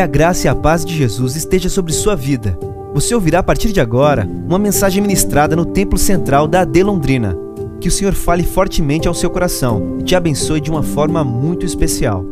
Que a graça e a paz de Jesus esteja sobre sua vida. Você ouvirá a partir de agora uma mensagem ministrada no Templo Central da AD Londrina. Que o Senhor fale fortemente ao seu coração e te abençoe de uma forma muito especial.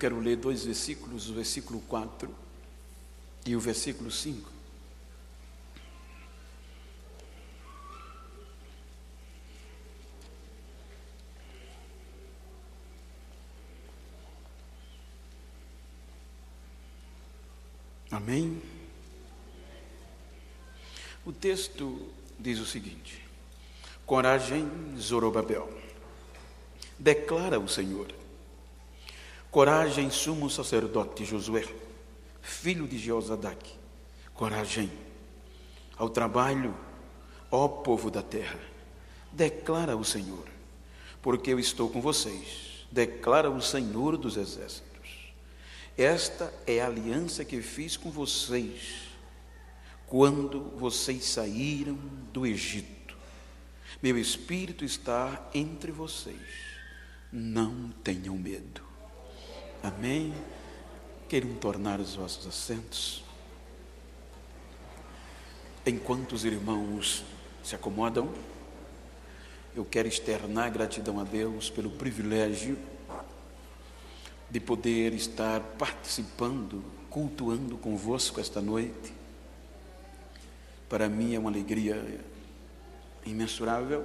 Quero ler dois versículos, o versículo 4 e o versículo 5. Amém? O texto diz o seguinte: Coragem, Zorobabel, declara o Senhor. Coragem, sumo sacerdote Josué, filho de Jeozadak. Coragem ao trabalho, ó povo da terra. Declara o Senhor, porque eu estou com vocês. Declara o Senhor dos exércitos. Esta é a aliança que fiz com vocês quando vocês saíram do Egito. Meu espírito está entre vocês. Não tenham medo. Amém? Queiram tornar os vossos assentos. Enquanto os irmãos se acomodam, eu quero externar gratidão a Deus pelo privilégio de poder estar participando, cultuando convosco esta noite. Para mim é uma alegria imensurável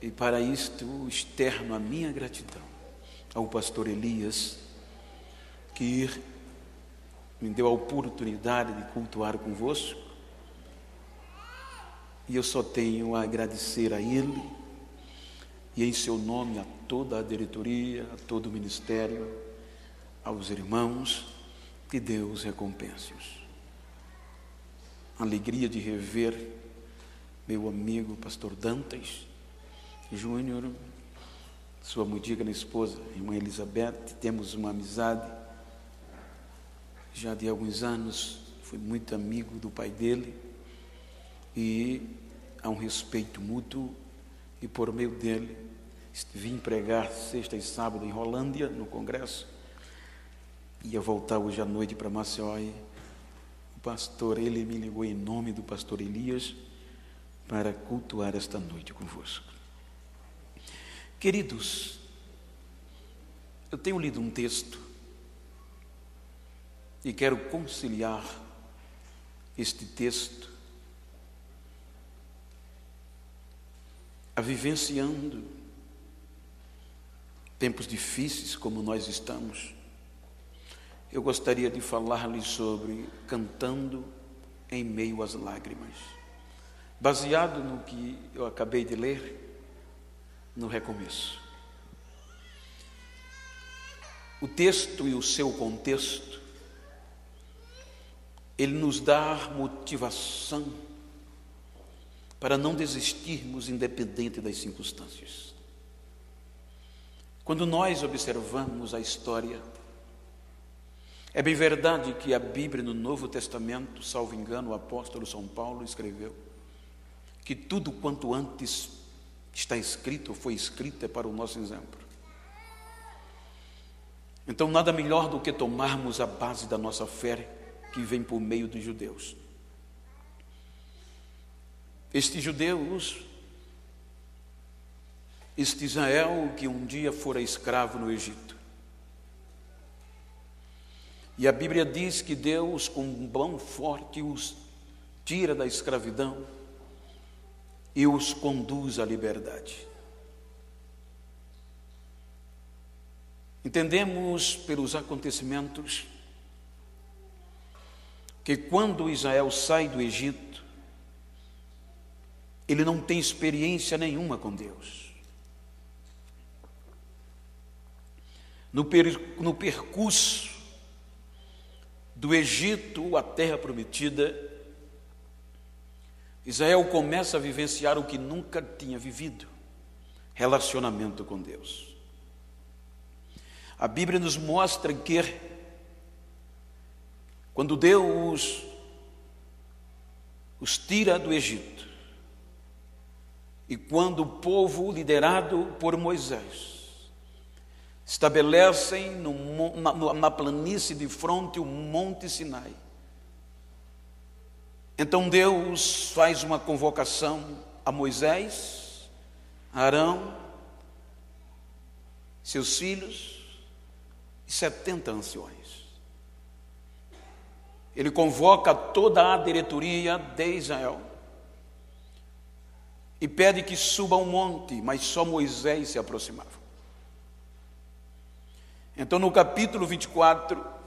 e para isto externo a minha gratidão ao pastor Elias, que me deu a oportunidade de cultuar convosco. E eu só tenho a agradecer a ele e em seu nome a toda a diretoria, a todo o ministério, aos irmãos, que Deus recompense-os. Alegria de rever meu amigo pastor Dantas Júnior, sua muito digna esposa, irmã Elizabeth, temos uma amizade já de alguns anos, fui muito amigo do pai dele e há um respeito mútuo e por meio dele Vim pregar sexta e sábado em Rolândia, no congresso. Ia voltar hoje à noite para Maceió e o pastor, ele me ligou em nome do pastor Elias para cultuar esta noite convosco. Queridos, eu tenho lido um texto e quero conciliar este texto a vivenciando tempos difíceis como nós estamos, eu gostaria de falar-lhe sobre cantando em meio às lágrimas. Baseado no que eu acabei de ler, no recomeço. O texto e o seu contexto, ele nos dá motivação para não desistirmos independente das circunstâncias. Quando nós observamos a história, é bem verdade que a Bíblia no Novo Testamento, salvo engano, o apóstolo São Paulo escreveu que tudo quanto antes está escrito, foi escrito, é para o nosso exemplo. Então, nada melhor do que tomarmos a base da nossa fé, que vem por meio dos judeus. Estes judeus este Israel que um dia fora escravo no Egito. E a Bíblia diz que Deus, com um mão forte, os tira da escravidão e os conduz à liberdade. Entendemos pelos acontecimentos que quando Israel sai do Egito, ele não tem experiência nenhuma com Deus. no, per, no percurso do Egito à terra prometida, Israel começa a vivenciar o que nunca tinha vivido: relacionamento com Deus. A Bíblia nos mostra que quando Deus os tira do Egito, e quando o povo, liderado por Moisés, estabelecem no, na, na planície de fronte o Monte Sinai, então Deus faz uma convocação a Moisés, a Arão, seus filhos e setenta anciões. Ele convoca toda a diretoria de Israel e pede que suba um monte, mas só Moisés se aproximava. Então, no capítulo 24,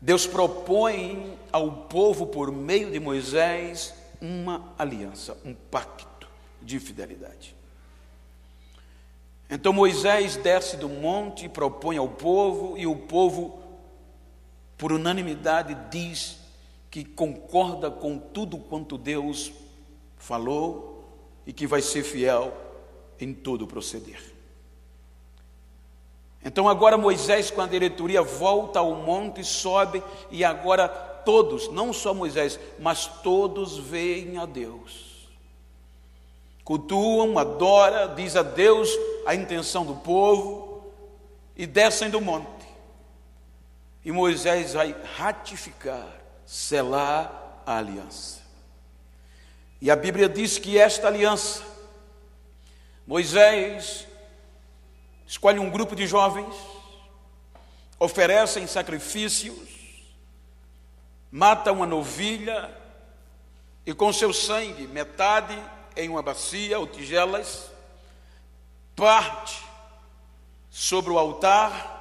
Deus propõe ao povo, por meio de Moisés, uma aliança, um pacto de fidelidade. Então Moisés desce do monte e propõe ao povo, e o povo por unanimidade, diz que concorda com tudo quanto Deus falou e que vai ser fiel em todo o proceder. Então agora Moisés com a diretoria volta ao monte, sobe e agora todos, não só Moisés, mas todos veem a Deus. Cultuam, adoram, diz a Deus a intenção do povo e descem do monte. E Moisés vai ratificar, selar a aliança. E a Bíblia diz que esta aliança, Moisés escolhe um grupo de jovens, oferecem sacrifícios, mata uma novilha e com seu sangue, metade em uma bacia ou tigelas, parte sobre o altar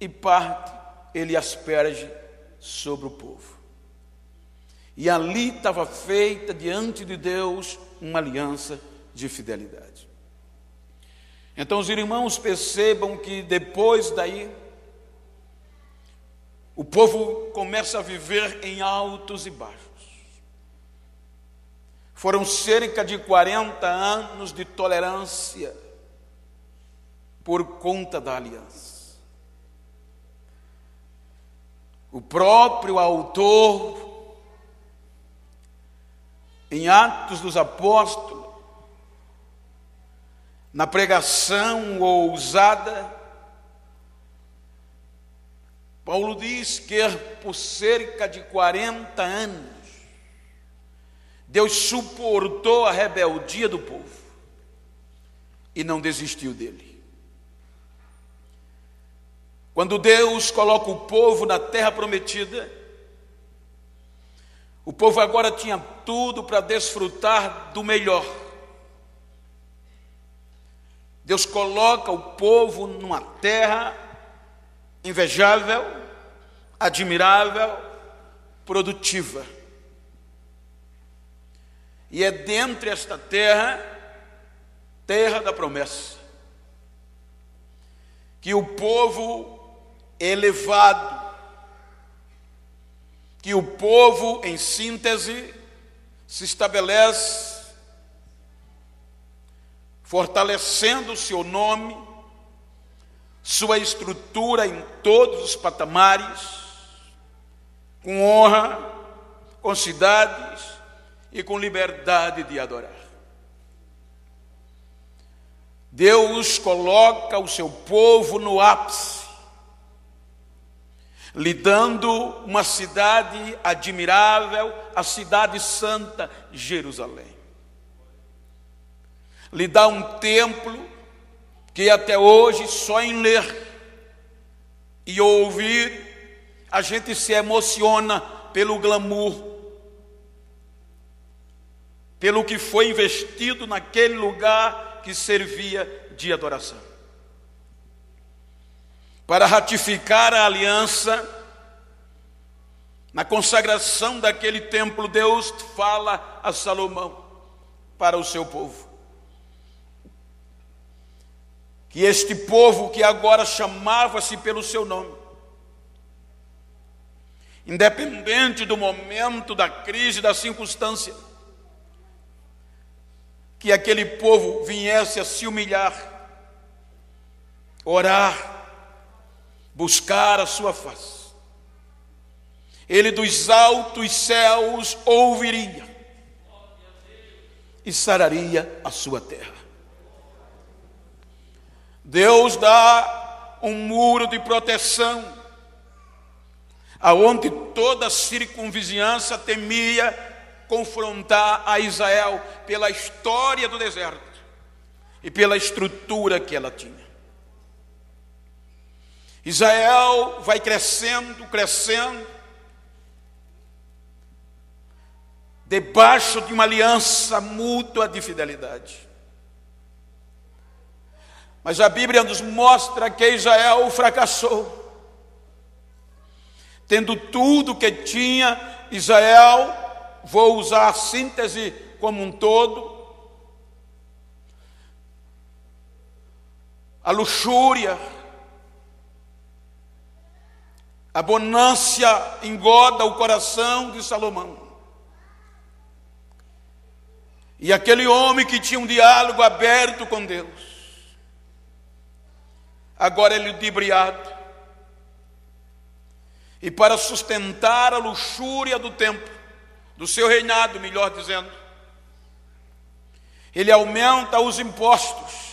e parte ele asperge sobre o povo. E ali estava feita diante de Deus uma aliança de fidelidade. Então os irmãos percebam que depois daí, o povo começa a viver em altos e baixos. Foram cerca de 40 anos de tolerância por conta da aliança. O próprio autor, em Atos dos Apóstolos, na pregação ousada, Paulo diz que por cerca de 40 anos, Deus suportou a rebeldia do povo e não desistiu dele. Quando Deus coloca o povo na terra prometida, o povo agora tinha tudo para desfrutar do melhor. Deus coloca o povo numa terra invejável, admirável, produtiva. E é dentro desta terra, terra da promessa, que o povo elevado, que o povo, em síntese, se estabelece, fortalecendo o seu nome, sua estrutura em todos os patamares, com honra, com cidades e com liberdade de adorar. Deus coloca o seu povo no ápice lhe dando uma cidade admirável, a cidade santa, Jerusalém. Lhe dá um templo que até hoje, só em ler e ouvir, a gente se emociona pelo glamour, pelo que foi investido naquele lugar que servia de adoração para ratificar a aliança, na consagração daquele templo, Deus fala a Salomão para o seu povo. Que este povo que agora chamava-se pelo seu nome, independente do momento, da crise, da circunstância, que aquele povo viesse a se humilhar, orar, buscar a sua face. Ele dos altos céus ouviria e sararia a sua terra. Deus dá um muro de proteção, aonde toda circunvizinhança temia confrontar a Israel pela história do deserto e pela estrutura que ela tinha. Israel vai crescendo, crescendo, debaixo de uma aliança mútua de fidelidade. Mas a Bíblia nos mostra que Israel fracassou. Tendo tudo que tinha, Israel, vou usar a síntese como um todo, a luxúria, a bonância engoda o coração de Salomão. E aquele homem que tinha um diálogo aberto com Deus, agora ele ludibriado. E para sustentar a luxúria do tempo, do seu reinado, melhor dizendo, ele aumenta os impostos.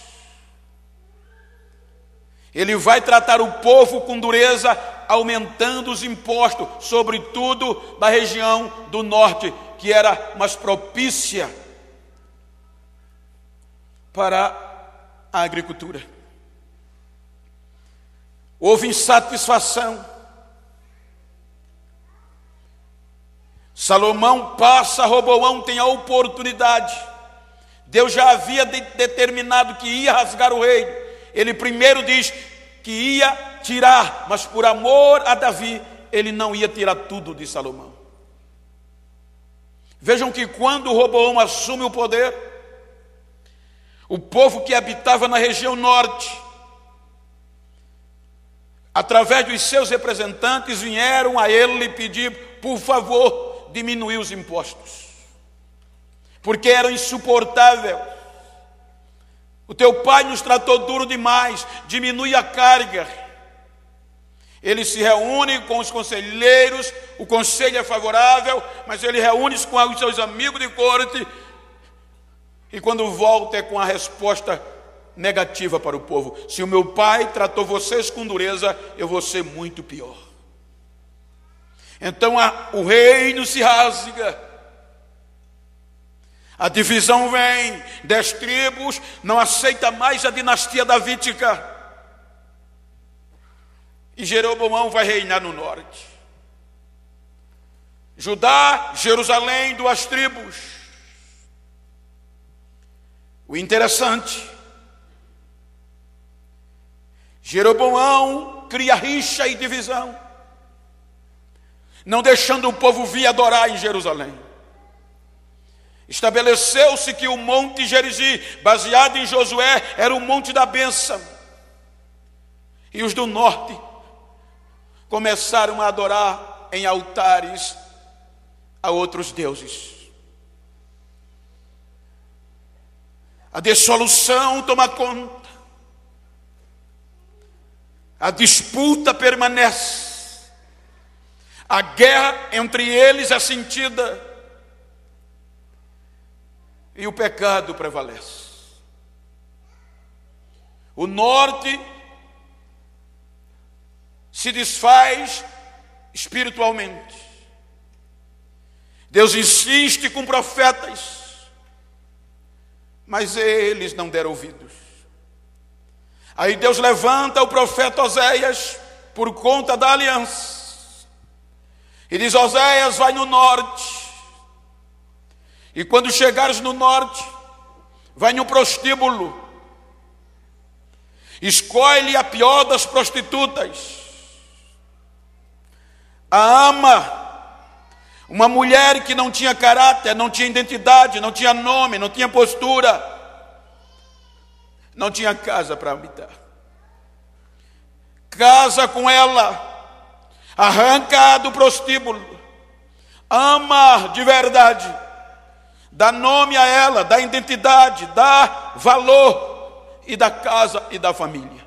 Ele vai tratar o povo com dureza, aumentando os impostos, sobretudo da região do norte, que era mais propícia para a agricultura. Houve insatisfação. Salomão passa, Roboão tem a oportunidade. Deus já havia de, determinado que ia rasgar o reino. Ele primeiro diz que ia tirar, mas por amor a Davi, ele não ia tirar tudo de Salomão. Vejam que quando Roboão assume o poder, o povo que habitava na região norte através dos seus representantes, vieram a ele pedir, por favor, diminuir os impostos, porque era insuportável. O teu pai nos tratou duro demais, diminui a carga. Ele se reúne com os conselheiros, o conselho é favorável, mas ele reúne-se com os seus amigos de corte, e quando volta é com a resposta negativa para o povo. Se o meu pai tratou vocês com dureza, eu vou ser muito pior. Então a, o reino se rasga. A divisão vem, dez tribos, não aceita mais a dinastia davídica. E Jeroboão vai reinar no norte. Judá, Jerusalém, duas tribos. O interessante Jeroboão cria rixa e divisão, não deixando o povo vir adorar em Jerusalém. Estabeleceu-se que o monte Gerizim, baseado em Josué, era o monte da bênção. E os do norte começaram a adorar em altares a outros deuses. A dissolução toma conta a disputa permanece, a guerra entre eles é sentida e o pecado prevalece. O norte se desfaz espiritualmente. Deus insiste com profetas, mas eles não deram ouvidos. Aí Deus levanta o profeta Oséias por conta da aliança. E diz: Oséias, vai no norte. E quando chegares no norte, vai no prostíbulo. Escolhe a pior das prostitutas. A ama, uma mulher que não tinha caráter, não tinha identidade, não tinha nome, não tinha postura não tinha casa para habitar. Casa com ela, arranca do prostíbulo, ama de verdade, dá nome a ela, dá identidade, dá valor e da casa e da família.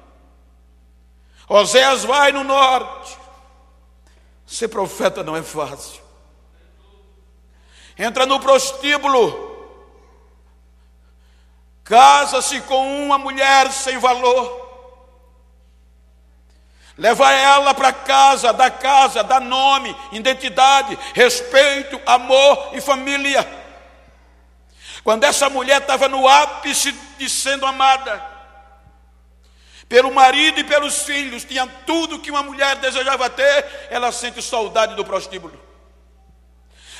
Oséias vai no norte. Ser profeta não é fácil. Entra no prostíbulo, casa-se com uma mulher sem valor Leva ela para casa, da casa, dá nome, identidade, respeito, amor e família. Quando essa mulher estava no ápice de sendo amada, pelo marido e pelos filhos, tinha tudo que uma mulher desejava ter, ela sente saudade do prostíbulo.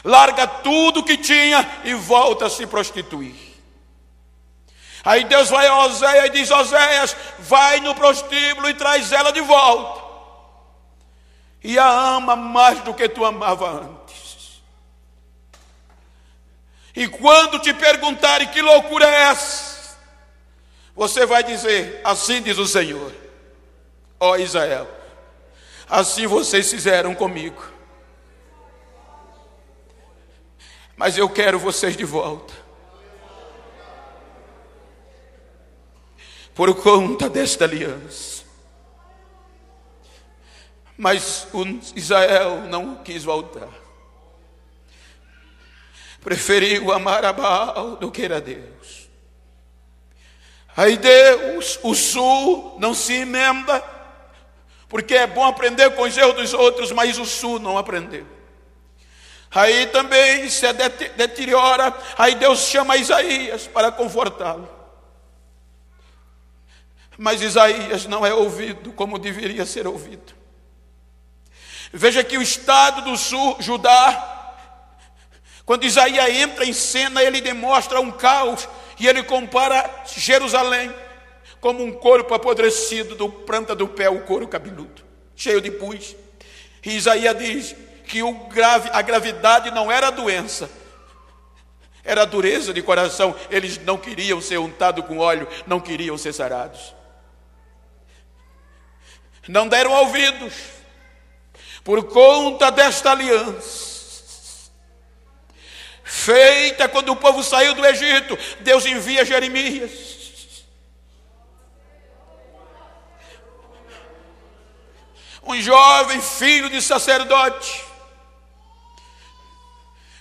Larga tudo que tinha e volta a se prostituir. Aí Deus vai a Oséias e diz: Oséias, vai no prostíbulo e traz ela de volta. E a ama mais do que tu amava antes. E quando te perguntarem que loucura é essa, você vai dizer: Assim diz o Senhor, ó Israel, assim vocês fizeram comigo. Mas eu quero vocês de volta. Por conta desta aliança. Mas Israel não quis voltar. Preferiu amar a Baal do que a Deus. Aí Deus, o sul, não se emenda, porque é bom aprender com os erros dos outros, mas o sul não aprendeu. Aí também se deteriora, aí Deus chama Isaías para confortá-lo. Mas Isaías não é ouvido como deveria ser ouvido. Veja que o estado do sul, Judá, quando Isaías entra em cena, ele demonstra um caos e ele compara Jerusalém como um corpo apodrecido do planta do pé, o couro cabeludo, cheio de pus. E Isaías diz que grave, a gravidade não era a doença, era a dureza de coração. Eles não queriam ser untados com óleo, não queriam ser sarados não deram ouvidos por conta desta aliança. Feita quando o povo saiu do Egito, Deus envia Jeremias. Um jovem filho de sacerdote,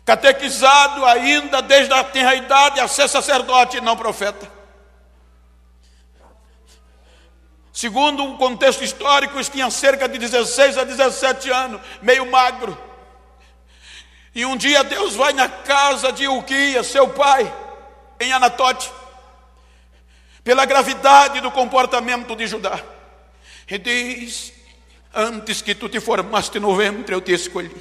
catequizado ainda desde a tenra idade a ser sacerdote e não profeta. Segundo um contexto histórico, tinha cerca de 16 a 17 anos, meio magro. E um dia Deus vai na casa de Uquia, seu pai, em Anatote, pela gravidade do comportamento de Judá. E diz: Antes que tu te formaste no ventre, eu te escolhi.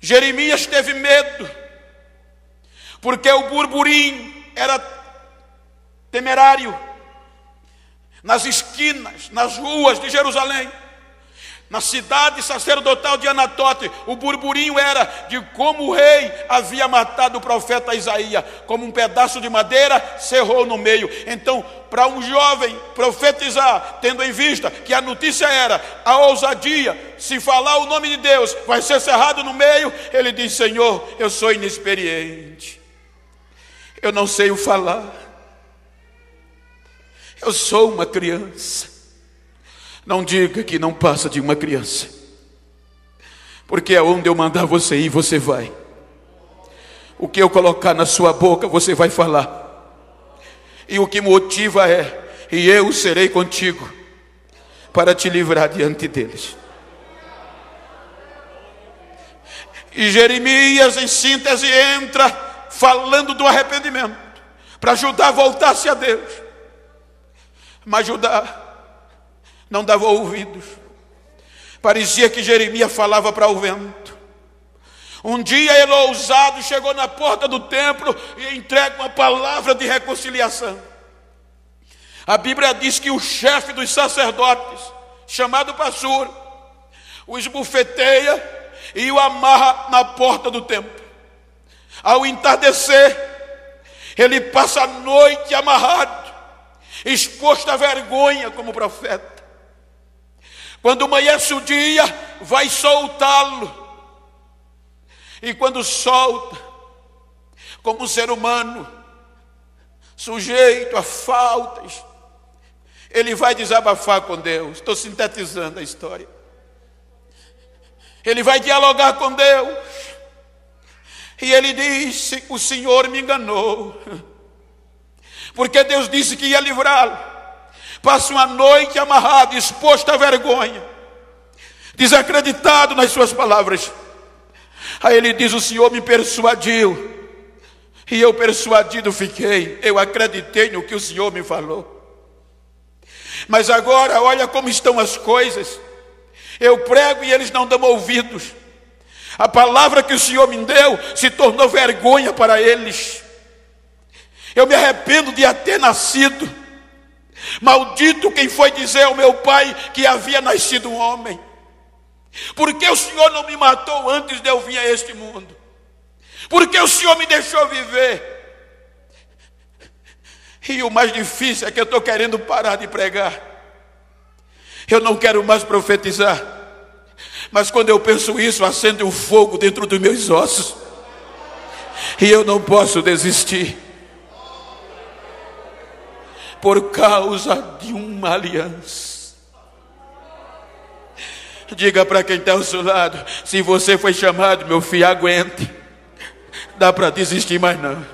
Jeremias teve medo, porque o burburinho era temerário, nas esquinas, nas ruas de Jerusalém, na cidade sacerdotal de Anatote, o burburinho era de como o rei havia matado o profeta Isaías, como um pedaço de madeira cerrou no meio. Então, para um jovem profetizar, tendo em vista que a notícia era a ousadia, se falar o nome de Deus, vai ser cerrado no meio, ele diz: Senhor, eu sou inexperiente, eu não sei o falar. Eu sou uma criança. Não diga que não passa de uma criança. Porque é onde eu mandar você ir, você vai. O que eu colocar na sua boca, você vai falar. E o que motiva é: e eu serei contigo para te livrar diante deles. E Jeremias, em síntese, entra falando do arrependimento, para ajudar a voltar-se a Deus. Mas Judá não dava ouvidos. Parecia que Jeremias falava para o vento. Um dia ele ousado chegou na porta do templo e entrega uma palavra de reconciliação. A Bíblia diz que o chefe dos sacerdotes, chamado Passur, o esbufeteia e o amarra na porta do templo. Ao entardecer, ele passa a noite amarrado exposto à vergonha como profeta. Quando amanhece o dia, vai soltá-lo. E quando solta, como um ser humano, sujeito a faltas, ele vai desabafar com Deus. Estou sintetizando a história. Ele vai dialogar com Deus. E ele disse: O Senhor me enganou. Porque Deus disse que ia livrá-lo. Passa uma noite amarrado, exposto à vergonha, desacreditado nas suas palavras. Aí ele diz: O Senhor me persuadiu. E eu persuadido fiquei. Eu acreditei no que o Senhor me falou. Mas agora, olha como estão as coisas. Eu prego e eles não dão ouvidos. A palavra que o Senhor me deu se tornou vergonha para eles. Eu me arrependo de ter nascido. Maldito quem foi dizer ao meu pai que havia nascido um homem. Porque o Senhor não me matou antes de eu vir a este mundo? Porque o Senhor me deixou viver? E o mais difícil é que eu estou querendo parar de pregar. Eu não quero mais profetizar. Mas quando eu penso isso, acende um fogo dentro dos meus ossos. E eu não posso desistir. Por causa de uma aliança. Diga para quem está ao seu lado: se você foi chamado, meu filho, aguente. Dá para desistir mais não.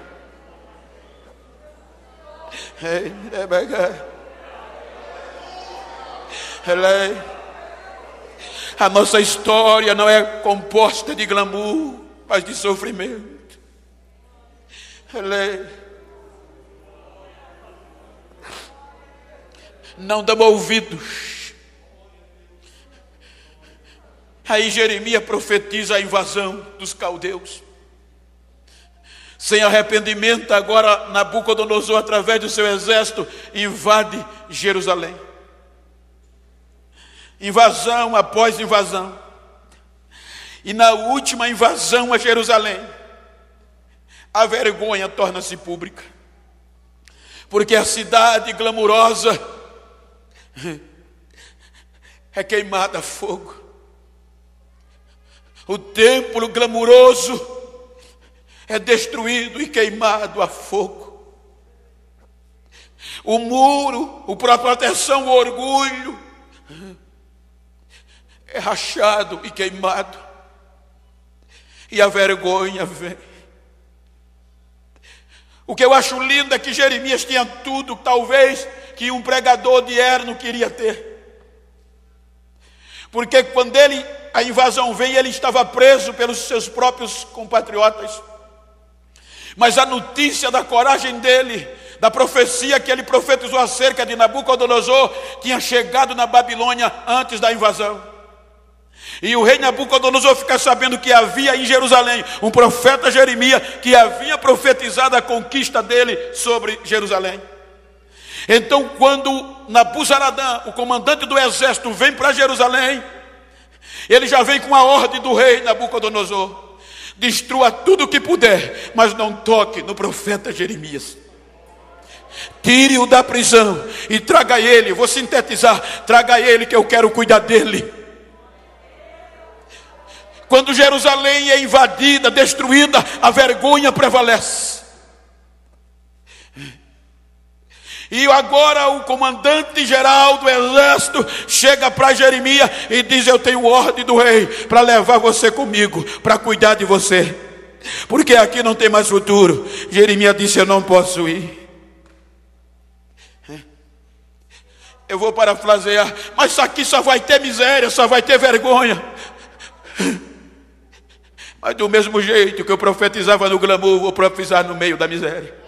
A nossa história não é composta de glamour, mas de sofrimento. Não damos ouvidos. Aí Jeremias profetiza a invasão dos caldeus. Sem arrependimento, agora Nabucodonosor, através do seu exército, invade Jerusalém. Invasão após invasão. E na última invasão a Jerusalém, a vergonha torna-se pública. Porque a cidade glamurosa é queimada a fogo. O templo glamuroso é destruído e queimado a fogo. O muro, o próprio proteção, o orgulho, é rachado e queimado. E a vergonha vem. O que eu acho lindo é que Jeremias tinha tudo, talvez, que um pregador de Erno queria ter. Porque quando ele, a invasão vem, ele estava preso pelos seus próprios compatriotas. Mas a notícia da coragem dele, da profecia que ele profetizou acerca de Nabucodonosor, tinha chegado na Babilônia antes da invasão. E o rei Nabucodonosor fica sabendo que havia em Jerusalém um profeta Jeremias que havia profetizado a conquista dele sobre Jerusalém. Então, quando Nabuzaradã, o comandante do exército, vem para Jerusalém, ele já vem com a ordem do rei Nabucodonosor destrua tudo o que puder, mas não toque no profeta Jeremias. Tire-o da prisão e traga ele, vou sintetizar, traga ele que eu quero cuidar dele. Quando Jerusalém é invadida, destruída, a vergonha prevalece. E agora o comandante geral do exército chega para Jeremias e diz: Eu tenho ordem do rei para levar você comigo, para cuidar de você, porque aqui não tem mais futuro. Jeremias disse: Eu não posso ir. Eu vou parafrasear, mas aqui só vai ter miséria, só vai ter vergonha. Mas do mesmo jeito que eu profetizava no glamour, vou profetizar no meio da miséria.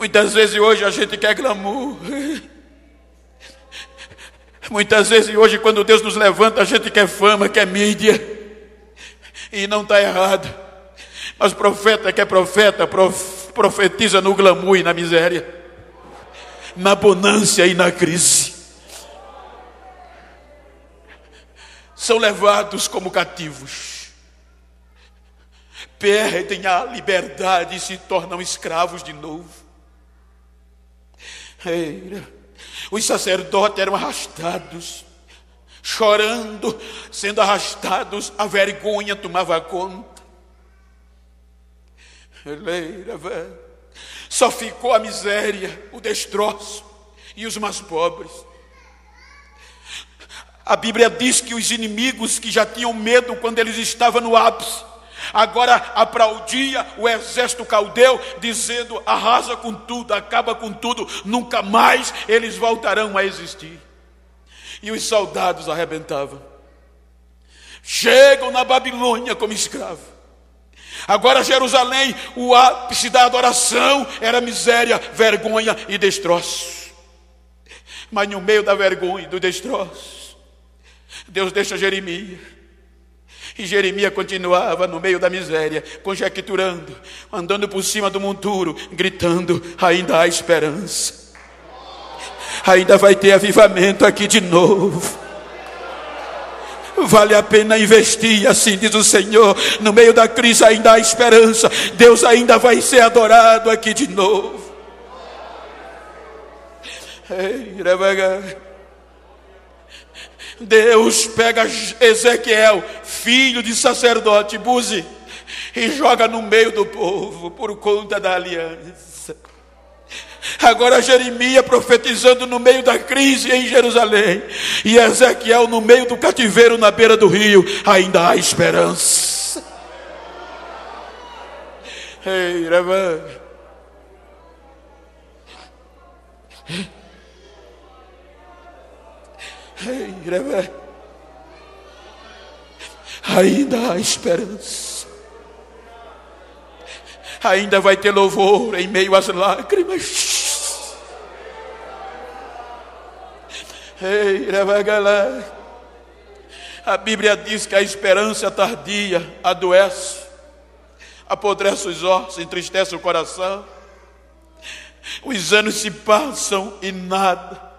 Muitas vezes hoje a gente quer glamour. Muitas vezes hoje, quando Deus nos levanta, a gente quer fama, quer mídia. E não está errado. Mas profeta que é profeta, profetiza no glamour e na miséria, na bonância e na crise. São levados como cativos, perdem a liberdade e se tornam escravos de novo. Os sacerdotes eram arrastados chorando, sendo arrastados, a vergonha tomava conta. Só ficou a miséria, o destroço e os mais pobres. A Bíblia diz que os inimigos que já tinham medo quando eles estavam no ápice, agora aplaudia o exército caldeu, dizendo: arrasa com tudo, acaba com tudo, nunca mais eles voltarão a existir. E os soldados arrebentavam. Chegam na Babilônia como escravos. Agora Jerusalém, o ápice da adoração era miséria, vergonha e destroço. Mas no meio da vergonha e do destroço, Deus deixa Jeremias. E Jeremias continuava no meio da miséria, conjecturando, andando por cima do monturo, gritando: ainda há esperança, ainda vai ter avivamento aqui de novo. Vale a pena investir, assim diz o Senhor. No meio da crise ainda há esperança. Deus ainda vai ser adorado aqui de novo. Deus pega Ezequiel, filho de sacerdote, Buzi, e joga no meio do povo por conta da aliança. Agora Jeremias profetizando no meio da crise em Jerusalém. E Ezequiel no meio do cativeiro na beira do rio. Ainda há esperança. Ei, Reva. Ainda há esperança ainda vai ter louvor em meio às lágrimas. Ei, a Bíblia diz que a esperança tardia adoece, apodrece os ossos, entristece o coração. Os anos se passam e nada.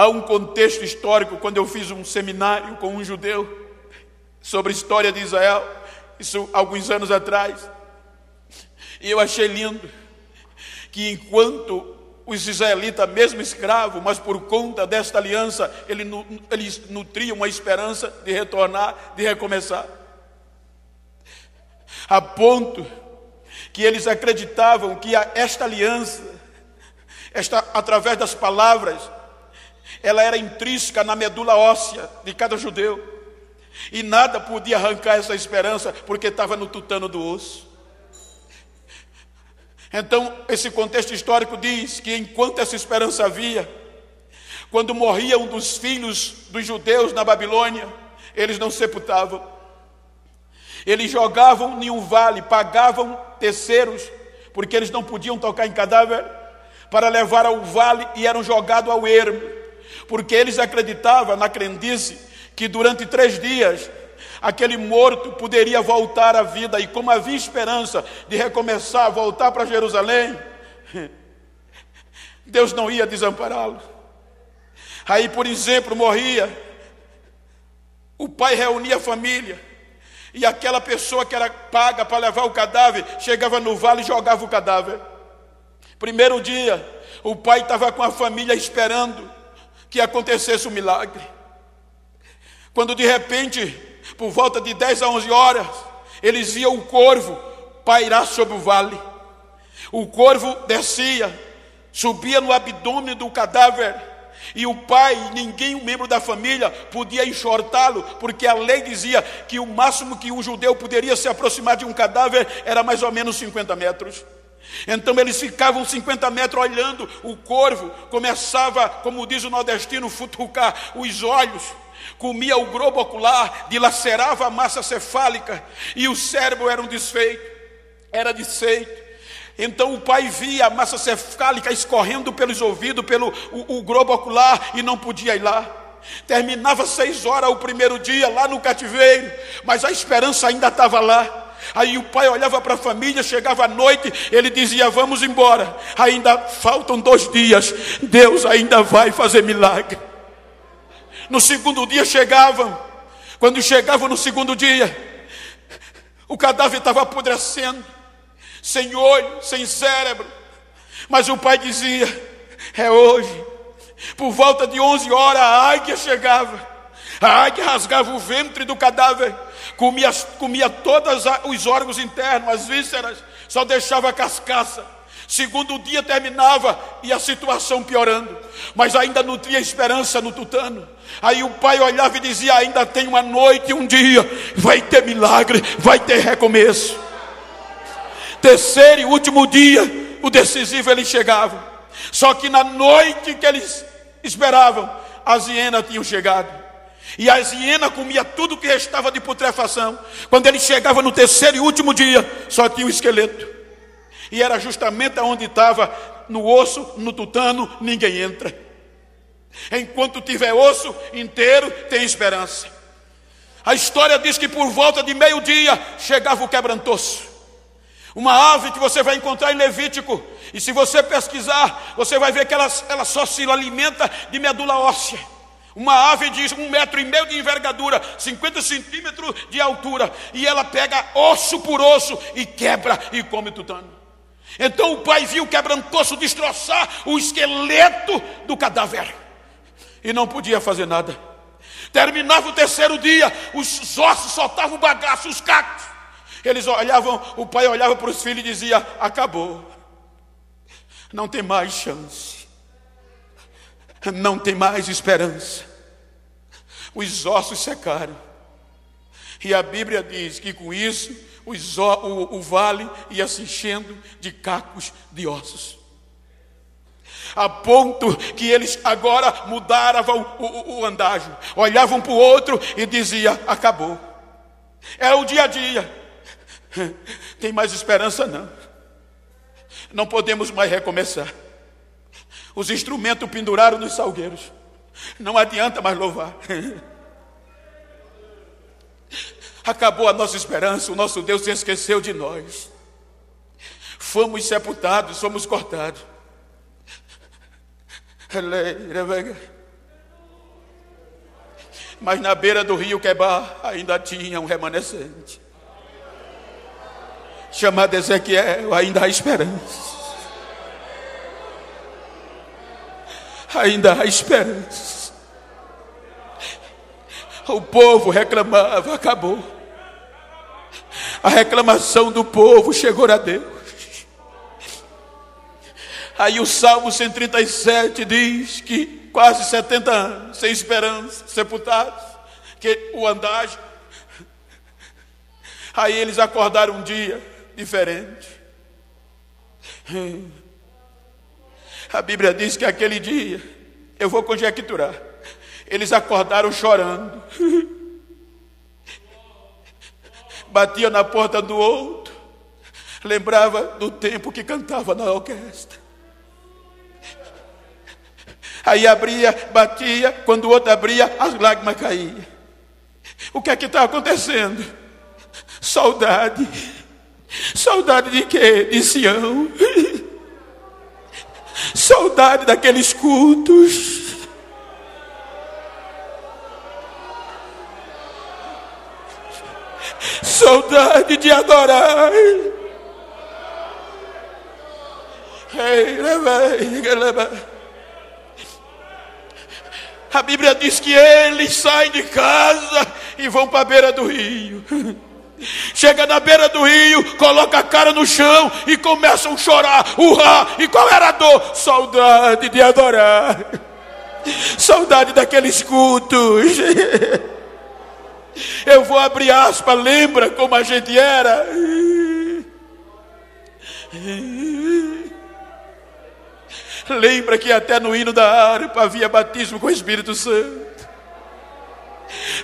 Há um contexto histórico, quando eu fiz um seminário com um judeu sobre a história de Israel, isso alguns anos atrás. E eu achei lindo que enquanto os israelitas, mesmo escravos, mas por conta desta aliança, eles nutriam uma esperança de retornar, de recomeçar. A ponto que eles acreditavam que esta aliança, esta, através das palavras, ela era intrínseca na medula óssea de cada judeu. E nada podia arrancar essa esperança, porque estava no tutano do osso. Então, esse contexto histórico diz que enquanto essa esperança havia, quando morria um dos filhos dos judeus na Babilônia, eles não sepultavam. Eles jogavam em um vale, pagavam terceiros, porque eles não podiam tocar em cadáver, para levar ao vale e eram jogados ao ermo, porque eles acreditavam na crendice que durante três dias aquele morto poderia voltar à vida, e como havia esperança de recomeçar, voltar para Jerusalém, Deus não ia desampará-lo. Aí, por exemplo, morria, o pai reunia a família, e aquela pessoa que era paga para levar o cadáver, chegava no vale e jogava o cadáver. Primeiro dia, o pai estava com a família esperando que acontecesse o milagre. Quando de repente, por volta de 10 a 11 horas, eles viam o corvo pairar sobre o vale. O corvo descia, subia no abdômen do cadáver, e o pai, ninguém, um membro da família, podia enxortá-lo, porque a lei dizia que o máximo que um judeu poderia se aproximar de um cadáver era mais ou menos 50 metros. Então eles ficavam 50 metros olhando o corvo, começava, como diz o nordestino, futucar os olhos comia o globo ocular, dilacerava a massa cefálica e o cérebro era um desfeito, era desfeito. Então o pai via a massa cefálica escorrendo pelos ouvidos, pelo o, o globo ocular e não podia ir lá. Terminava seis horas o primeiro dia lá no cativeiro, mas a esperança ainda estava lá. Aí o pai olhava para a família, chegava à noite, ele dizia: Vamos embora, ainda faltam dois dias, Deus ainda vai fazer milagre. No segundo dia chegavam. Quando chegavam no segundo dia, o cadáver estava apodrecendo, sem olho, sem cérebro. Mas o pai dizia: É hoje, Por volta de 11 horas, a águia chegava. A águia rasgava o ventre do cadáver, comia, comia todos os órgãos internos, as vísceras, só deixava a cascaça. Segundo dia terminava e a situação piorando, mas ainda nutria esperança no tutano. Aí o pai olhava e dizia: Ainda tem uma noite e um dia, vai ter milagre, vai ter recomeço. Terceiro e último dia, o decisivo ele chegava. Só que na noite que eles esperavam, as hienas tinham chegado. E as hienas comia tudo que restava de putrefação. Quando ele chegava no terceiro e último dia, só tinha o esqueleto. E era justamente onde estava, no osso, no tutano, ninguém entra. Enquanto tiver osso inteiro, tem esperança. A história diz que por volta de meio-dia chegava o quebrantoço. Uma ave que você vai encontrar em Levítico. E se você pesquisar, você vai ver que ela, ela só se alimenta de medula óssea. Uma ave de um metro e meio de envergadura, 50 centímetros de altura, e ela pega osso por osso e quebra e come tutano. Então o pai viu quebrantoso destroçar o esqueleto do cadáver e não podia fazer nada. Terminava o terceiro dia, os ossos soltavam o bagaço, os cacos. Eles olhavam, o pai olhava para os filhos e dizia: Acabou, não tem mais chance, não tem mais esperança. Os ossos secaram, e a Bíblia diz que com isso os, o, o vale ia se enchendo de cacos de ossos a ponto que eles agora mudaram o, o, o andágio, olhavam para o outro e diziam: acabou. É o dia a dia. Tem mais esperança não. Não podemos mais recomeçar. Os instrumentos penduraram nos salgueiros. Não adianta mais louvar. Acabou a nossa esperança, o nosso Deus se esqueceu de nós. Fomos sepultados, somos cortados. Mas na beira do rio Quebar ainda tinha um remanescente. Chamado Ezequiel, ainda há esperança. Ainda há esperança. O povo reclamava, acabou. A reclamação do povo chegou a Deus. Aí o Salmo 137 diz que quase 70 anos, sem esperança, sepultados, que o andágio. Aí eles acordaram um dia diferente. A Bíblia diz que aquele dia, eu vou conjecturar, eles acordaram chorando. Batia na porta do outro, lembrava do tempo que cantava na orquestra. Aí abria, batia, quando o outro abria, as lágrimas caíam. O que é que está acontecendo? Saudade. Saudade de quê? De Sião. Saudade daqueles cultos. Saudade de adorar. A Bíblia diz que eles saem de casa e vão para a beira do rio. Chega na beira do rio, coloca a cara no chão e começam a chorar, urrar. E qual era a dor? Saudade de adorar. Saudade daqueles cultos. Eu vou abrir aspas, lembra como a gente era? Lembra que até no hino da harpa havia batismo com o Espírito Santo.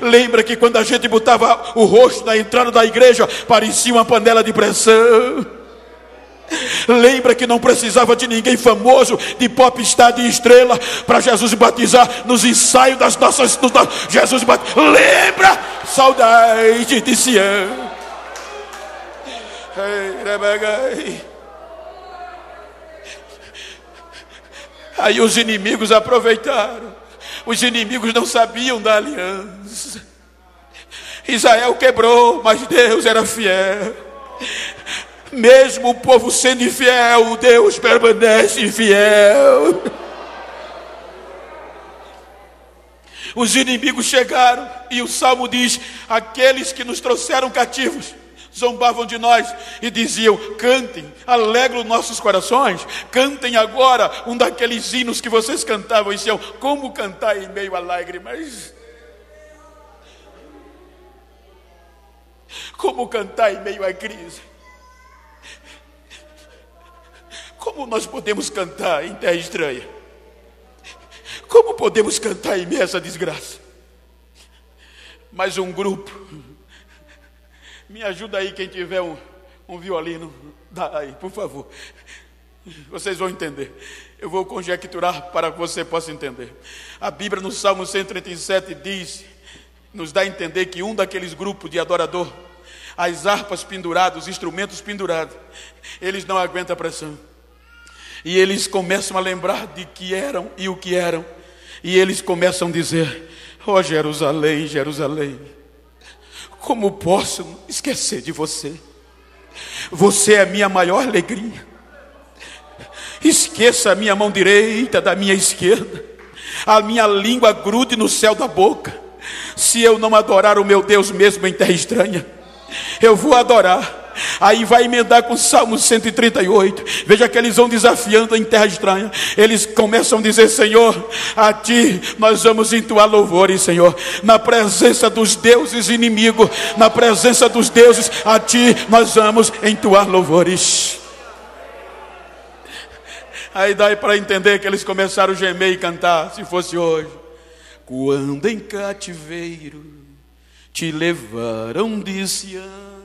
Lembra que quando a gente botava o rosto na entrada da igreja, parecia uma panela de pressão. Lembra que não precisava de ninguém famoso, de popstar de estrela, para Jesus batizar nos ensaios das nossas. Dos, Jesus batiza. Lembra? Saudade de Sião. Aí os inimigos aproveitaram. Os inimigos não sabiam da aliança. Israel quebrou, mas Deus era fiel. Mesmo o povo sendo infiel, Deus permanece fiel. Os inimigos chegaram e o salmo diz: aqueles que nos trouxeram cativos zombavam de nós e diziam: cantem, alegram nossos corações, cantem agora um daqueles hinos que vocês cantavam e diziam: como cantar em meio a lágrimas? Como cantar em meio à crise? Como nós podemos cantar em terra estranha? Como podemos cantar em meio a essa desgraça? Mas um grupo, me ajuda aí quem tiver um, um violino, dá aí, por favor. Vocês vão entender. Eu vou conjecturar para que você possa entender. A Bíblia no Salmo 137 diz, nos dá a entender que um daqueles grupos de adorador, as harpas penduradas, os instrumentos pendurados, eles não aguentam a pressão. E eles começam a lembrar de que eram e o que eram. E eles começam a dizer: Oh Jerusalém, Jerusalém, como posso esquecer de você? Você é a minha maior alegria. Esqueça a minha mão direita da minha esquerda, a minha língua grude no céu da boca. Se eu não adorar o meu Deus mesmo em terra estranha, eu vou adorar Aí vai emendar com o Salmo 138. Veja que eles vão desafiando em terra estranha. Eles começam a dizer: Senhor, a ti nós vamos entoar louvores, Senhor. Na presença dos deuses inimigos, na presença dos deuses, a ti nós vamos entoar louvores. Aí dá para entender que eles começaram a gemer e cantar, se fosse hoje. Quando em cativeiro te levaram de Sião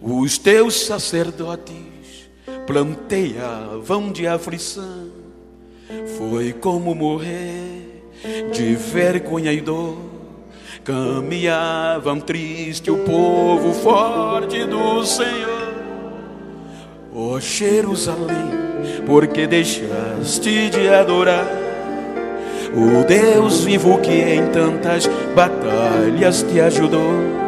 os teus sacerdotes planteavam de aflição. Foi como morrer de vergonha e dor. Caminhavam triste o povo forte do Senhor. Ó oh, Jerusalém, porque deixaste de adorar o Deus vivo que em tantas batalhas te ajudou?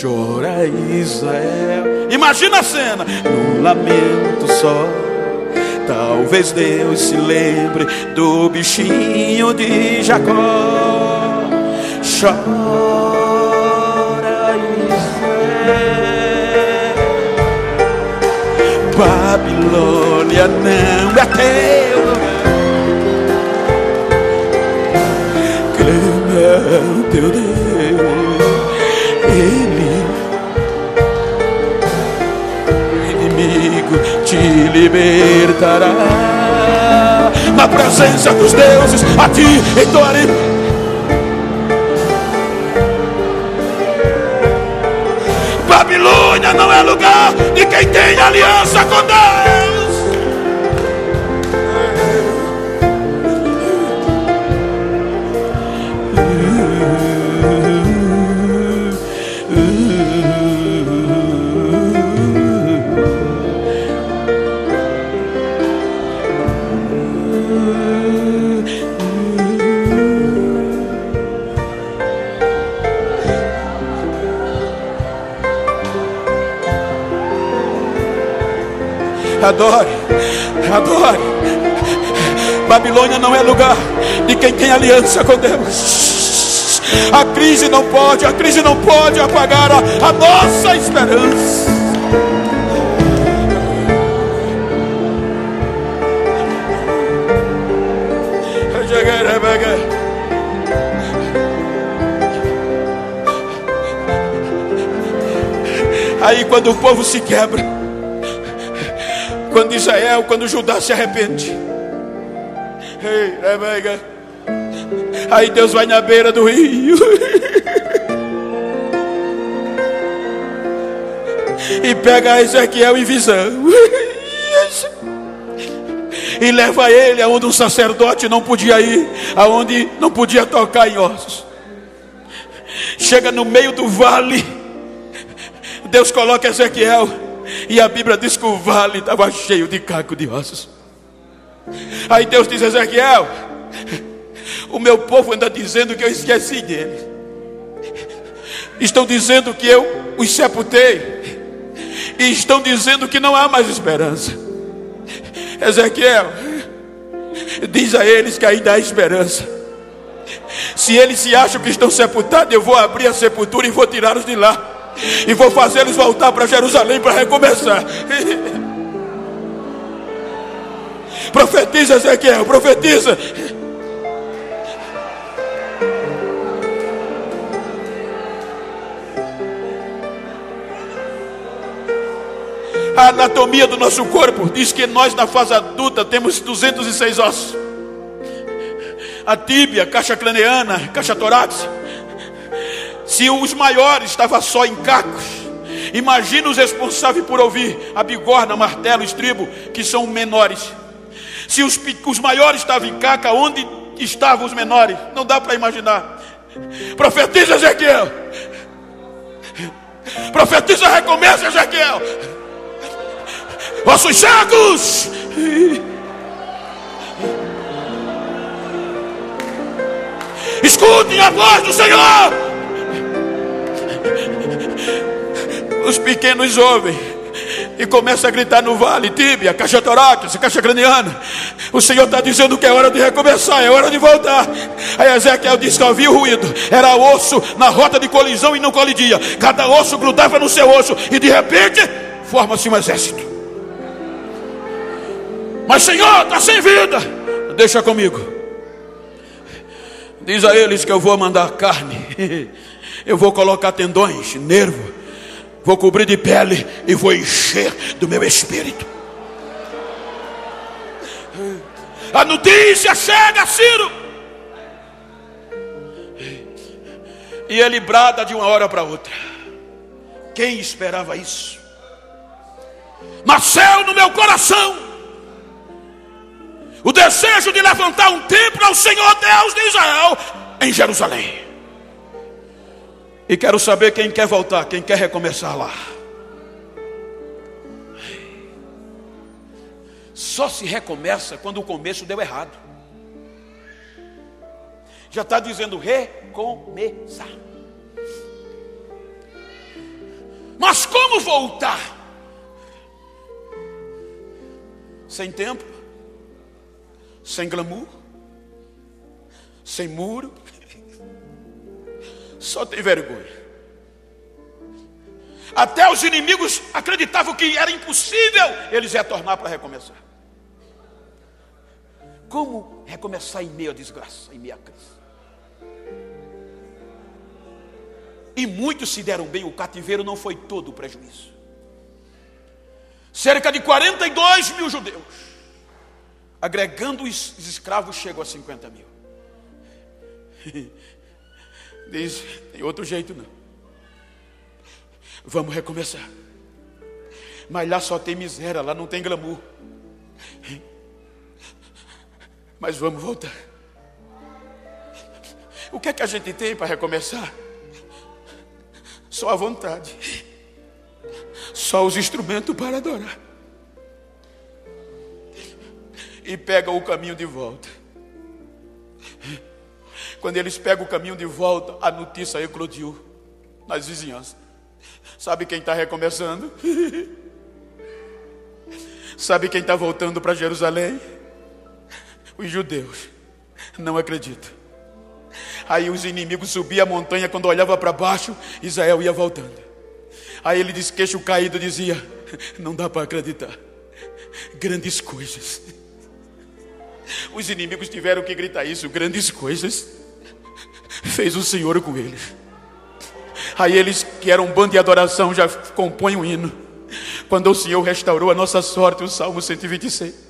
Chora Israel. Imagina a cena, num lamento só. Talvez Deus se lembre do bichinho de Jacó. Chora Israel. Babilônia não é teu lugar. Clama teu Deus. Te libertará. Na presença dos deuses, a ti entoarei. Babilônia não é lugar de quem tem aliança com Deus. Adore, adore. Babilônia não é lugar de quem tem aliança com Deus. A crise não pode, a crise não pode apagar a, a nossa esperança. Aí quando o povo se quebra, quando Israel, quando Judá se arrepende. Rebega. Aí Deus vai na beira do rio. e pega Ezequiel em visão. e leva ele aonde um sacerdote não podia ir, aonde não podia tocar em ossos. Chega no meio do vale. Deus coloca Ezequiel e a Bíblia diz que o vale estava cheio de caco de ossos. Aí Deus diz: Ezequiel, o meu povo anda dizendo que eu esqueci dele. Estão dizendo que eu os sepultei. E estão dizendo que não há mais esperança. Ezequiel, diz a eles que ainda há esperança. Se eles se acham que estão sepultados, eu vou abrir a sepultura e vou tirá-los de lá. E vou fazê-los voltar para Jerusalém para recomeçar. profetiza, Ezequiel, profetiza. A anatomia do nosso corpo diz que nós, na fase adulta, temos 206 ossos. A tíbia, caixa craniana, caixa torácica. Se os maiores estavam só em cacos, imagina os responsáveis por ouvir a bigorna, martelo, estribo, que são menores. Se os, os maiores estavam em caca, onde estavam os menores? Não dá para imaginar. Profetiza Ezequiel. Profetiza recomeça Ezequiel ossos cegos. Escutem a voz do Senhor. Os pequenos ouvem e começam a gritar no vale, tíbia, caixa torácica, caixa craniana. O Senhor está dizendo que é hora de recomeçar, é hora de voltar. Aí Ezequiel disse que havia o ruído, era osso na rota de colisão e não colidia. Cada osso grudava no seu osso e de repente forma-se um exército. Mas Senhor, está sem vida. Deixa comigo. Diz a eles que eu vou mandar carne. Eu vou colocar tendões, nervo. Vou cobrir de pele e vou encher do meu espírito. A notícia chega, Ciro. E ele brada de uma hora para outra. Quem esperava isso? Nasceu no meu coração o desejo de levantar um templo ao Senhor Deus de Israel em Jerusalém. E quero saber quem quer voltar, quem quer recomeçar lá. Só se recomeça quando o começo deu errado. Já está dizendo recomeçar. Mas como voltar? Sem tempo? sem glamour, sem muro, só tem vergonha. Até os inimigos acreditavam que era impossível eles retornar para recomeçar. Como recomeçar em meio à desgraça, em meio à crise? E muitos se deram bem, o cativeiro não foi todo o prejuízo. Cerca de 42 mil judeus agregando os escravos, chegou a 50 mil. Diz, tem outro jeito não. Vamos recomeçar. Mas lá só tem miséria, lá não tem glamour. Mas vamos voltar. O que é que a gente tem para recomeçar? Só a vontade. Só os instrumentos para adorar e pegam o caminho de volta. Quando eles pegam o caminho de volta, a notícia eclodiu nas vizinhanças. Sabe quem está recomeçando? Sabe quem está voltando para Jerusalém? Os judeus. Não acredito. Aí os inimigos subiam a montanha, quando olhava para baixo, Israel ia voltando. Aí ele disse, queixo caído, dizia: Não dá para acreditar. Grandes coisas os inimigos tiveram que gritar isso, grandes coisas fez o Senhor com eles. Aí eles que eram um bando de adoração já compõem um hino. Quando o Senhor restaurou a nossa sorte, o Salmo 126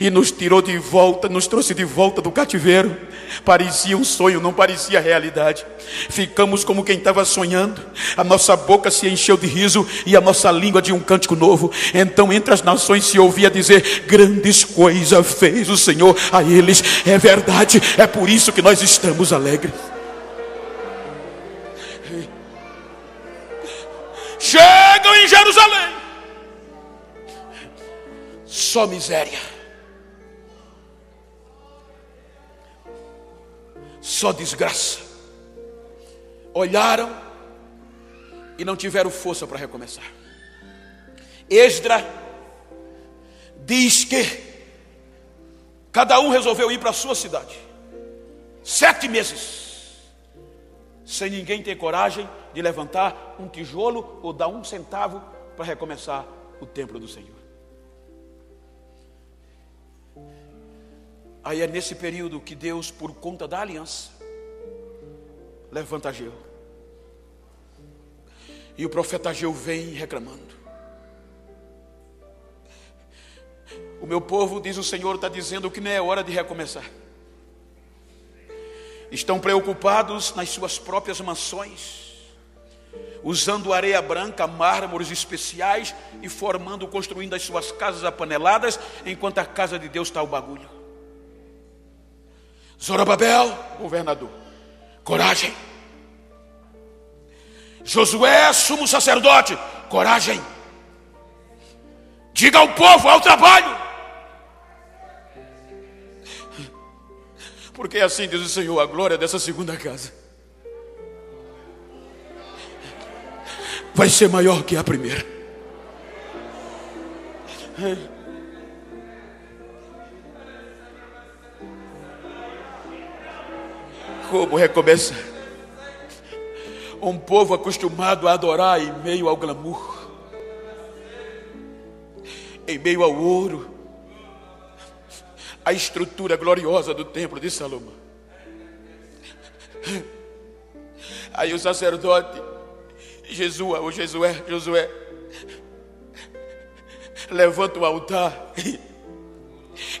e nos tirou de volta, nos trouxe de volta do cativeiro. Parecia um sonho, não parecia realidade. Ficamos como quem estava sonhando. A nossa boca se encheu de riso e a nossa língua de um cântico novo. Então, entre as nações se ouvia dizer: Grandes coisas fez o Senhor a eles. É verdade, é por isso que nós estamos alegres. Chegam em Jerusalém, só miséria só desgraça. Olharam e não tiveram força para recomeçar. Esdra diz que cada um resolveu ir para a sua cidade. Sete meses. sem ninguém ter coragem de levantar um tijolo ou dar um centavo para recomeçar o templo do Senhor. Aí é nesse período que Deus, por conta da aliança, levanta Ageu. E o profeta Ageu vem reclamando. O meu povo, diz o Senhor, está dizendo que não é hora de recomeçar. Estão preocupados nas suas próprias mansões, usando areia branca, mármores especiais e formando, construindo as suas casas apaneladas, enquanto a casa de Deus está o bagulho. Zorobabel, governador, coragem. Josué, sumo sacerdote, coragem. Diga ao povo, ao trabalho. Porque assim diz o Senhor, a glória dessa segunda casa vai ser maior que a primeira. Como recomeça? Um povo acostumado a adorar em meio ao glamour, em meio ao ouro, a estrutura gloriosa do templo de Salomão. Aí o sacerdote, Jesus, o Jesué, Josué, levanta o altar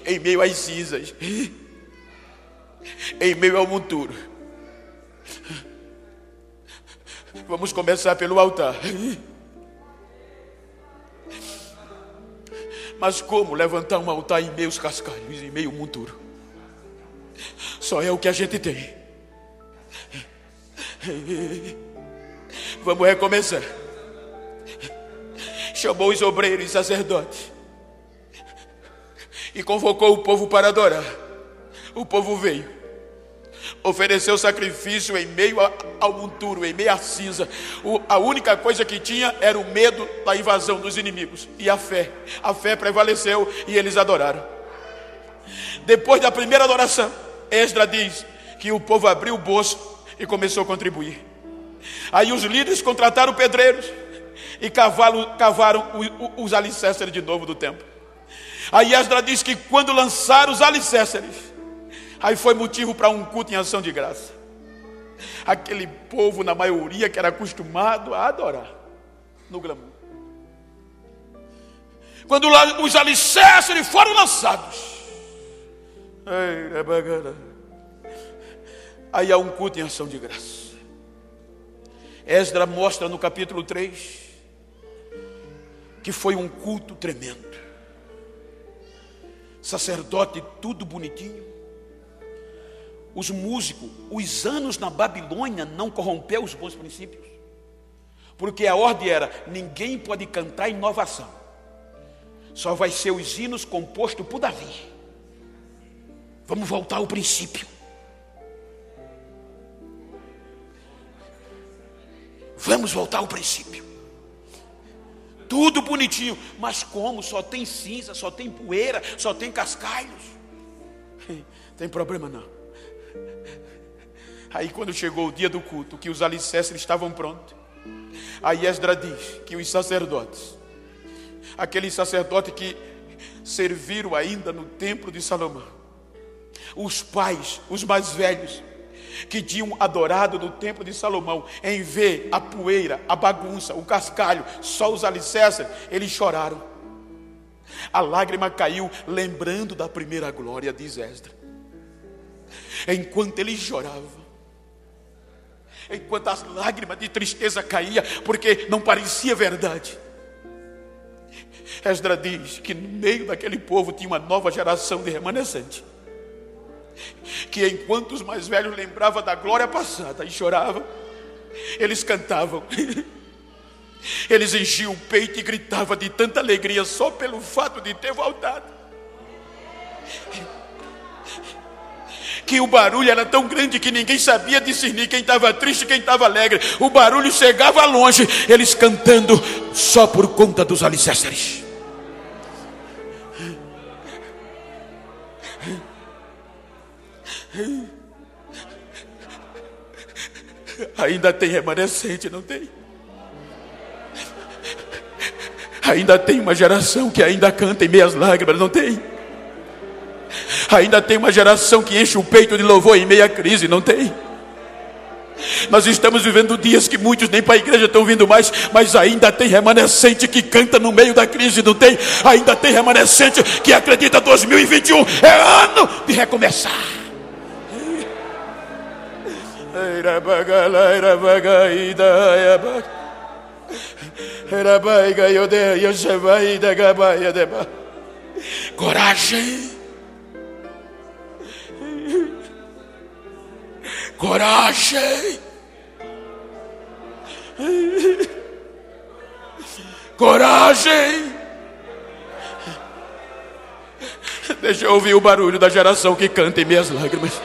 em meio às cinzas, em meio ao monturo. Vamos começar pelo altar. Mas como levantar um altar em meio aos cascalhos, em meio ao monturo? Só é o que a gente tem. Vamos recomeçar. Chamou os obreiros e sacerdotes. E convocou o povo para adorar. O povo veio ofereceu sacrifício em meio ao monturo, em meio à cinza. O, a única coisa que tinha era o medo da invasão dos inimigos e a fé. A fé prevaleceu e eles adoraram. Depois da primeira adoração, Esdra diz que o povo abriu o bolso e começou a contribuir. Aí os líderes contrataram pedreiros e cavalo, cavaram os alicerces de novo do templo. Aí Esdra diz que quando lançaram os alicerces, Aí foi motivo para um culto em ação de graça. Aquele povo, na maioria, que era acostumado a adorar no glamour. Quando os alicerces foram lançados, aí há um culto em ação de graça. Esdra mostra no capítulo 3 que foi um culto tremendo. Sacerdote, tudo bonitinho os músicos, os anos na Babilônia não corrompeu os bons princípios. Porque a ordem era: ninguém pode cantar inovação. Só vai ser os hinos compostos por Davi. Vamos voltar ao princípio. Vamos voltar ao princípio. Tudo bonitinho, mas como? Só tem cinza, só tem poeira, só tem cascalhos. Tem problema não. Aí quando chegou o dia do culto, que os alicerces estavam prontos, aí Esdra diz que os sacerdotes, aquele sacerdote que serviram ainda no templo de Salomão, os pais, os mais velhos, que tinham adorado no templo de Salomão, em ver a poeira, a bagunça, o cascalho, só os alicerces, eles choraram. A lágrima caiu, lembrando da primeira glória, diz Esdra. Enquanto ele chorava, enquanto as lágrimas de tristeza caíam, porque não parecia verdade. Esdra diz que no meio daquele povo tinha uma nova geração de remanescente. Que enquanto os mais velhos lembravam da glória passada e choravam, eles cantavam. Eles enchiam o peito e gritavam de tanta alegria só pelo fato de ter voltado que o barulho era tão grande que ninguém sabia discernir quem estava triste e quem estava alegre. O barulho chegava longe, eles cantando só por conta dos alicerces. Ainda tem remanescente, não tem? Ainda tem uma geração que ainda canta em meias lágrimas, não tem? Ainda tem uma geração que enche o peito de louvor em meia crise, não tem? Nós estamos vivendo dias que muitos nem para a igreja estão vindo mais, mas ainda tem remanescente que canta no meio da crise, não tem? Ainda tem remanescente que acredita 2021 é ano de recomeçar. Coragem. Coragem. Coragem. Deixa eu ouvir o barulho da geração que canta em minhas lágrimas.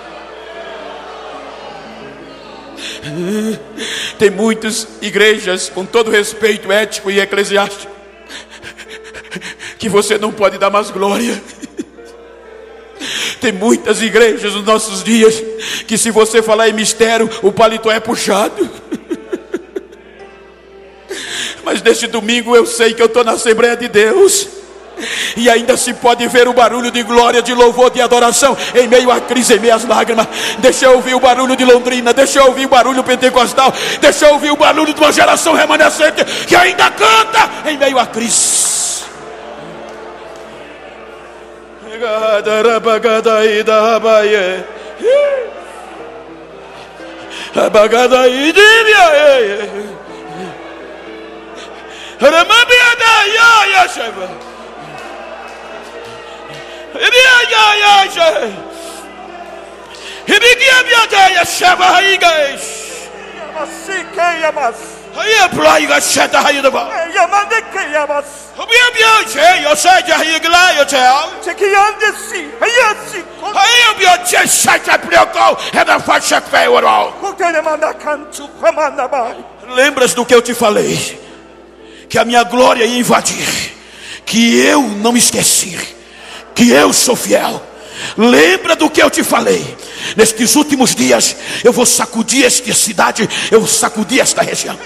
Tem muitas igrejas, com todo respeito ético e eclesiástico, que você não pode dar mais glória. Tem muitas igrejas nos nossos dias que, se você falar em mistério, o paletó é puxado. Mas neste domingo eu sei que eu estou na Assembleia de Deus. E ainda se pode ver o barulho de glória, de louvor, de adoração em meio à crise, em meio às lágrimas. Deixa eu ouvir o barulho de Londrina, deixa eu ouvir o barulho pentecostal, deixa eu ouvir o barulho de uma geração remanescente que ainda canta em meio à crise. Ramabiada ya ya sheva. Ibia Lembras do que eu te falei? Que a minha glória ia invadir. Que eu não esqueci. Que eu sou fiel. Lembra do que eu te falei? Nestes últimos dias, eu vou sacudir esta cidade, eu vou sacudir esta região.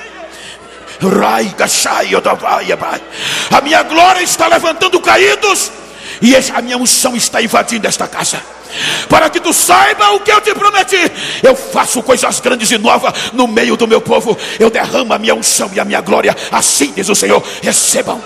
A minha glória está levantando caídos, e a minha unção está invadindo esta casa. Para que tu saiba o que eu te prometi, eu faço coisas grandes e novas no meio do meu povo. Eu derramo a minha unção e a minha glória. Assim diz o Senhor: recebam.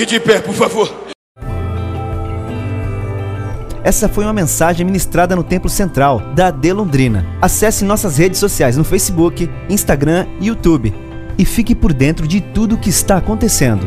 Fique de pé, por favor. Essa foi uma mensagem ministrada no Templo Central da AD Londrina. Acesse nossas redes sociais no Facebook, Instagram e YouTube e fique por dentro de tudo o que está acontecendo.